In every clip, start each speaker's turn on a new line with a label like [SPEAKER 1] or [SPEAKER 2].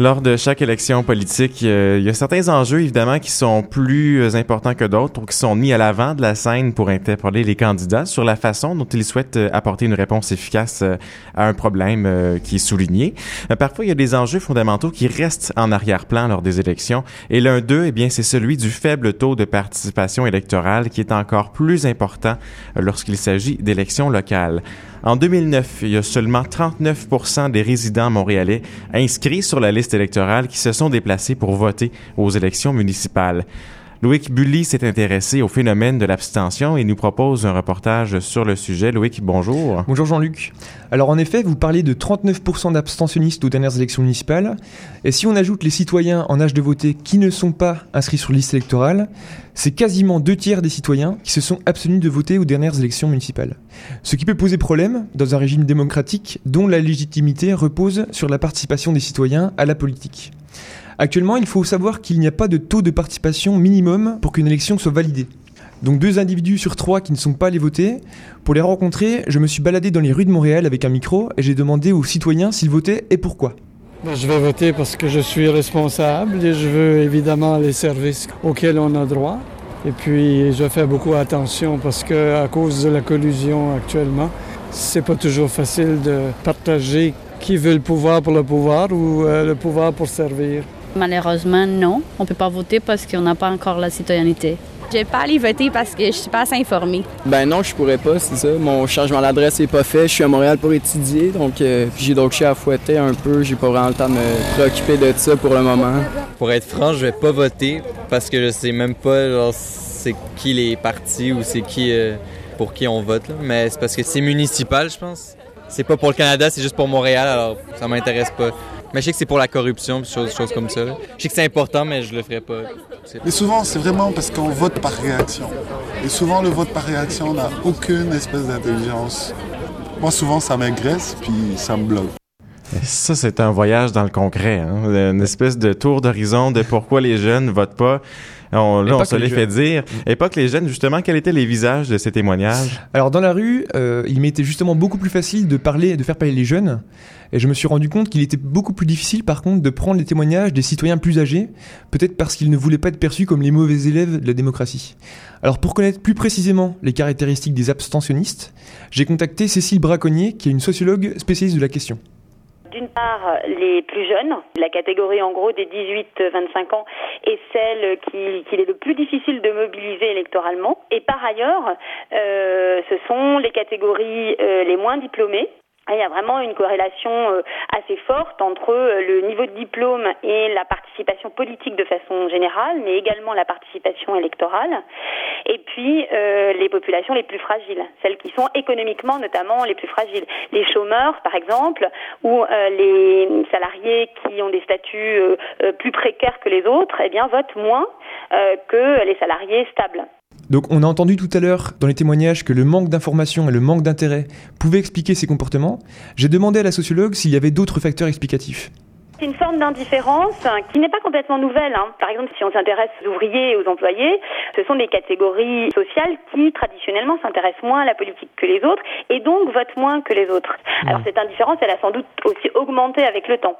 [SPEAKER 1] Lors de chaque élection politique, euh, il y a certains enjeux évidemment qui sont plus euh, importants que d'autres ou qui sont mis à l'avant de la scène pour interpeller les candidats sur la façon dont ils souhaitent euh, apporter une réponse efficace à un problème qui est souligné. Parfois, il y a des enjeux fondamentaux qui restent en arrière-plan lors des élections et l'un d'eux, eh bien, c'est celui du faible taux de participation électorale qui est encore plus important lorsqu'il s'agit d'élections locales. En 2009, il y a seulement 39% des résidents montréalais inscrits sur la liste électorale qui se sont déplacés pour voter aux élections municipales. Loïc Bully s'est intéressé au phénomène de l'abstention et nous propose un reportage sur le sujet. Loïc, bonjour.
[SPEAKER 2] Bonjour Jean-Luc. Alors en effet, vous parlez de 39% d'abstentionnistes aux dernières élections municipales. Et si on ajoute les citoyens en âge de voter qui ne sont pas inscrits sur liste électorale, c'est quasiment deux tiers des citoyens qui se sont abstenus de voter aux dernières élections municipales. Ce qui peut poser problème dans un régime démocratique dont la légitimité repose sur la participation des citoyens à la politique. Actuellement, il faut savoir qu'il n'y a pas de taux de participation minimum pour qu'une élection soit validée. Donc deux individus sur trois qui ne sont pas allés voter. Pour les rencontrer, je me suis baladé dans les rues de Montréal avec un micro et j'ai demandé aux citoyens s'ils votaient et pourquoi.
[SPEAKER 3] Ben, je vais voter parce que je suis responsable et je veux évidemment les services auxquels on a droit. Et puis je fais beaucoup attention parce que à cause de la collusion actuellement, c'est pas toujours facile de partager qui veut le pouvoir pour le pouvoir ou euh, le pouvoir pour servir.
[SPEAKER 4] Malheureusement, non. On ne peut pas voter parce qu'on n'a pas encore la citoyenneté.
[SPEAKER 5] Je vais pas aller voter parce que je suis pas assez informée.
[SPEAKER 6] Ben non, je pourrais pas, c'est ça. Mon changement d'adresse n'est pas fait. Je suis à Montréal pour étudier, donc euh, j'ai donc chez à fouetter un peu. J'ai pas vraiment le temps de me préoccuper de ça pour le moment.
[SPEAKER 7] Pour être franc, je vais pas voter parce que je sais même pas c'est qui les partis ou c'est qui euh, pour qui on vote. Mais c'est parce que c'est municipal, je pense. C'est pas pour le Canada, c'est juste pour Montréal, alors ça m'intéresse pas. Mais je sais que c'est pour la corruption, choses, choses comme ça. Je sais que c'est important, mais je le ferai pas.
[SPEAKER 8] Mais souvent, c'est vraiment parce qu'on vote par réaction. Et souvent, le vote par réaction n'a aucune espèce d'intelligence. Moi, souvent, ça m'agresse, puis ça me bloque.
[SPEAKER 1] Ça, c'est un voyage dans le concret, hein? une espèce de tour d'horizon de pourquoi les jeunes votent pas. On, là, on se les, fait dire. Et pas que les jeunes, justement, quels étaient les visages de ces témoignages?
[SPEAKER 2] Alors, dans la rue, euh, il m'était justement beaucoup plus facile de parler, de faire parler les jeunes. Et je me suis rendu compte qu'il était beaucoup plus difficile, par contre, de prendre les témoignages des citoyens plus âgés, peut-être parce qu'ils ne voulaient pas être perçus comme les mauvais élèves de la démocratie. Alors, pour connaître plus précisément les caractéristiques des abstentionnistes, j'ai contacté Cécile Braconnier, qui est une sociologue spécialiste de la question.
[SPEAKER 9] D'une part, les plus jeunes, la catégorie en gros des 18-25 ans est celle qu'il est le plus difficile de mobiliser électoralement. Et par ailleurs, euh, ce sont les catégories euh, les moins diplômées, il y a vraiment une corrélation euh, assez forte entre euh, le niveau de diplôme et la participation politique de façon générale, mais également la participation électorale. Et puis euh, les populations les plus fragiles, celles qui sont économiquement notamment les plus fragiles. Les chômeurs, par exemple, ou les salariés qui ont des statuts plus précaires que les autres, eh bien votent moins que les salariés stables.
[SPEAKER 2] Donc on a entendu tout à l'heure dans les témoignages que le manque d'information et le manque d'intérêt pouvaient expliquer ces comportements. J'ai demandé à la sociologue s'il y avait d'autres facteurs explicatifs.
[SPEAKER 9] C'est une forme d'indifférence qui n'est pas complètement nouvelle. Hein. Par exemple, si on s'intéresse aux ouvriers et aux employés, ce sont des catégories sociales qui traditionnellement s'intéressent moins à la politique que les autres et donc votent moins que les autres. Mmh. Alors cette indifférence, elle a sans doute aussi augmenté avec le temps.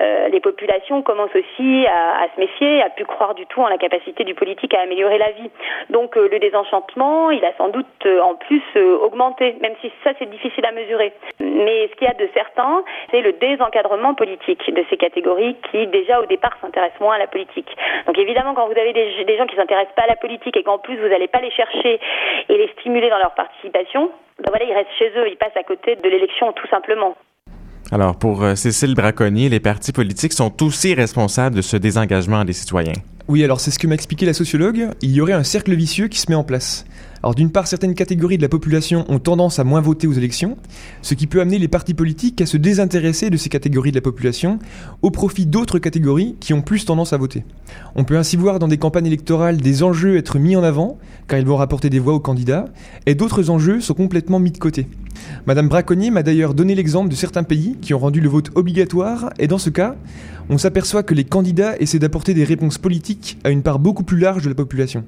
[SPEAKER 9] Euh, les populations commencent aussi à, à, se méfier, à plus croire du tout en la capacité du politique à améliorer la vie. Donc euh, le désenchantement, il a sans doute euh, en plus augmenté, même si ça c'est difficile à mesurer. Mais ce qu'il y a de certain, c'est le désencadrement politique de ces catégories qui déjà au départ s'intéressent moins à la politique. Donc évidemment quand vous avez des, des gens qui s'intéressent pas à la politique et qu'en plus vous n'allez pas les chercher et les stimuler dans leur participation, ben voilà, ils restent chez eux, ils passent à côté de l'élection tout simplement.
[SPEAKER 1] Alors pour euh, Cécile Braconnier, les partis politiques sont aussi responsables de ce désengagement des citoyens.
[SPEAKER 2] Oui, alors c'est ce que m'a expliqué la sociologue. Il y aurait un cercle vicieux qui se met en place. Alors d'une part, certaines catégories de la population ont tendance à moins voter aux élections, ce qui peut amener les partis politiques à se désintéresser de ces catégories de la population au profit d'autres catégories qui ont plus tendance à voter. On peut ainsi voir dans des campagnes électorales des enjeux être mis en avant, car ils vont rapporter des voix aux candidats, et d'autres enjeux sont complètement mis de côté. Madame Braconnier m'a d'ailleurs donné l'exemple de certains pays qui ont rendu le vote obligatoire, et dans ce cas, on s'aperçoit que les candidats essaient d'apporter des réponses politiques à une part beaucoup plus large de la population.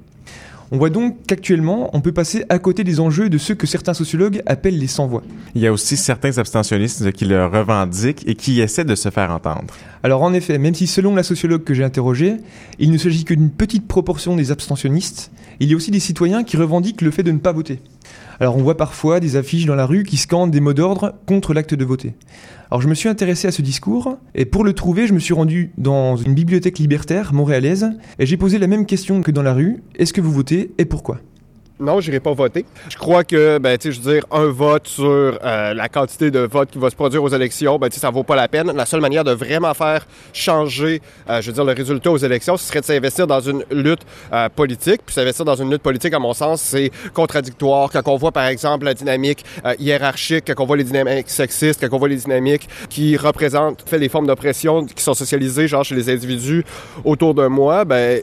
[SPEAKER 2] On voit donc qu'actuellement, on peut passer à côté des enjeux de ceux que certains sociologues appellent les sans-voix.
[SPEAKER 1] Il y a aussi certains abstentionnistes qui le revendiquent et qui essaient de se faire entendre.
[SPEAKER 2] Alors en effet, même si selon la sociologue que j'ai interrogée, il ne s'agit que d'une petite proportion des abstentionnistes, il y a aussi des citoyens qui revendiquent le fait de ne pas voter. Alors on voit parfois des affiches dans la rue qui scandent des mots d'ordre contre l'acte de voter. Alors je me suis intéressé à ce discours et pour le trouver, je me suis rendu dans une bibliothèque libertaire montréalaise et j'ai posé la même question que dans la rue, est-ce que vous votez et pourquoi?
[SPEAKER 10] Non, j'irai pas voter. Je crois que, ben, tu sais, je veux dire, un vote sur euh, la quantité de votes qui va se produire aux élections, ben, tu sais, ça vaut pas la peine. La seule manière de vraiment faire changer, euh, je veux dire, le résultat aux élections, ce serait de s'investir dans une lutte euh, politique. Puis s'investir dans une lutte politique, à mon sens, c'est contradictoire. Quand on voit, par exemple, la dynamique hiérarchique, quand on voit les dynamiques sexistes, quand on voit les dynamiques qui représentent, fait, les formes d'oppression qui sont socialisées, genre chez les individus autour de moi, ben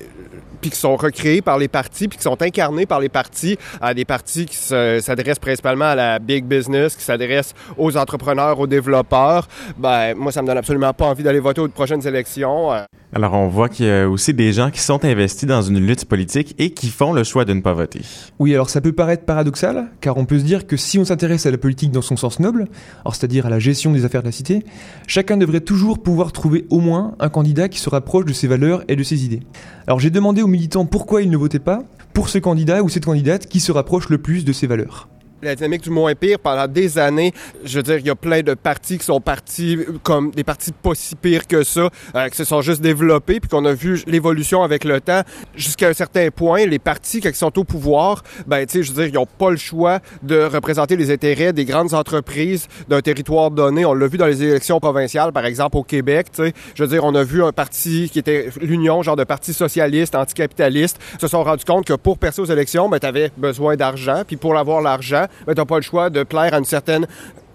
[SPEAKER 10] puis qui sont recréés par les partis, puis qui sont incarnés par les partis, à des partis qui s'adressent principalement à la big business, qui s'adressent aux entrepreneurs, aux développeurs, ben moi ça me donne absolument pas envie d'aller voter aux prochaines élections.
[SPEAKER 1] Alors on voit qu'il y a aussi des gens qui sont investis dans une lutte politique et qui font le choix de ne pas voter.
[SPEAKER 2] Oui, alors ça peut paraître paradoxal, car on peut se dire que si on s'intéresse à la politique dans son sens noble, c'est-à-dire à la gestion des affaires de la cité, chacun devrait toujours pouvoir trouver au moins un candidat qui se rapproche de ses valeurs et de ses idées. Alors j'ai demandé aux militants pourquoi ils ne votaient pas pour ce candidat ou cette candidate qui se rapproche le plus de ses valeurs
[SPEAKER 10] la dynamique du moins pire pendant des années. Je veux dire, il y a plein de partis qui sont partis comme des partis pas si pires que ça, euh, qui se sont juste développés, puis qu'on a vu l'évolution avec le temps. Jusqu'à un certain point, les partis, ils sont au pouvoir, ben, tu sais, je veux dire, ils n'ont pas le choix de représenter les intérêts des grandes entreprises d'un territoire donné. On l'a vu dans les élections provinciales, par exemple, au Québec, tu sais. Je veux dire, on a vu un parti qui était l'Union, genre de parti socialiste, anticapitaliste, se sont rendus compte que pour percer aux élections, ben, tu avais besoin d'argent, puis pour avoir l'argent, ben, tu n'as pas le choix de plaire à une certaine,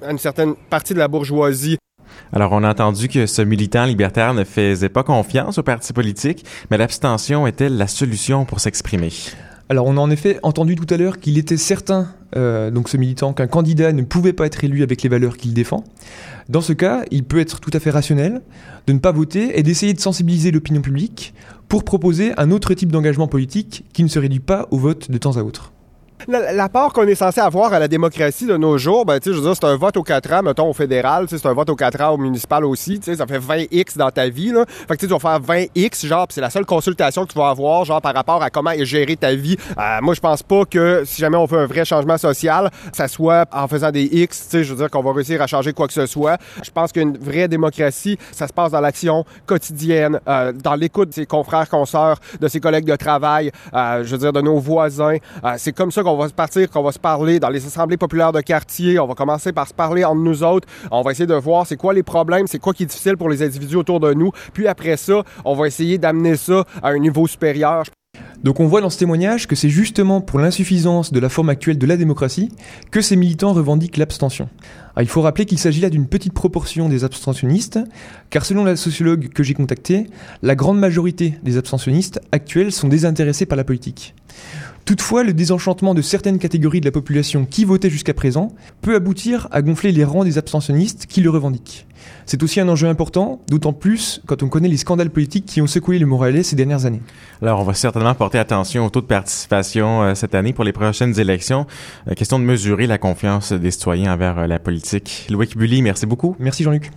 [SPEAKER 10] à une certaine partie de la bourgeoisie.
[SPEAKER 1] Alors, on a entendu que ce militant libertaire ne faisait pas confiance aux partis politiques, mais l'abstention est-elle la solution pour s'exprimer?
[SPEAKER 2] Alors, on a en effet entendu tout à l'heure qu'il était certain, euh, donc ce militant, qu'un candidat ne pouvait pas être élu avec les valeurs qu'il défend. Dans ce cas, il peut être tout à fait rationnel de ne pas voter et d'essayer de sensibiliser l'opinion publique pour proposer un autre type d'engagement politique qui ne se réduit pas au vote de temps à autre.
[SPEAKER 10] La, part qu'on est censé avoir à la démocratie de nos jours, ben, tu sais, je veux dire, c'est un vote aux 4 ans, mettons, au fédéral, c'est un vote aux 4 ans au municipal aussi, tu sais, ça fait 20 X dans ta vie, là. Fait que, tu vas faire 20 X, genre, c'est la seule consultation que tu vas avoir, genre, par rapport à comment est gérer ta vie. Euh, moi, je pense pas que si jamais on veut un vrai changement social, ça soit en faisant des X, tu sais, je veux dire qu'on va réussir à changer quoi que ce soit. Je pense qu'une vraie démocratie, ça se passe dans l'action quotidienne, euh, dans l'écoute de ses confrères, consoeurs, de ses collègues de travail, euh, je veux dire, de nos voisins. c'est comme ça va se partir, qu'on va se parler dans les assemblées populaires de quartier. On va commencer par se parler entre nous autres. On va essayer de voir c'est quoi les problèmes, c'est quoi qui est difficile pour les individus autour de nous. Puis après ça, on va essayer d'amener ça à un niveau supérieur.
[SPEAKER 2] Donc on voit dans ce témoignage que c'est justement pour l'insuffisance de la forme actuelle de la démocratie que ces militants revendiquent l'abstention. il faut rappeler qu'il s'agit là d'une petite proportion des abstentionnistes, car selon la sociologue que j'ai contactée, la grande majorité des abstentionnistes actuels sont désintéressés par la politique. Toutefois, le désenchantement de certaines catégories de la population qui votaient jusqu'à présent peut aboutir à gonfler les rangs des abstentionnistes qui le revendiquent. C'est aussi un enjeu important, d'autant plus quand on connaît les scandales politiques qui ont secoué le Moralais ces dernières années.
[SPEAKER 1] Alors, on va certainement porter attention au taux de participation euh, cette année pour les prochaines élections. Euh, question de mesurer la confiance des citoyens envers euh, la politique. Loïc Bully, merci beaucoup.
[SPEAKER 2] Merci Jean-Luc.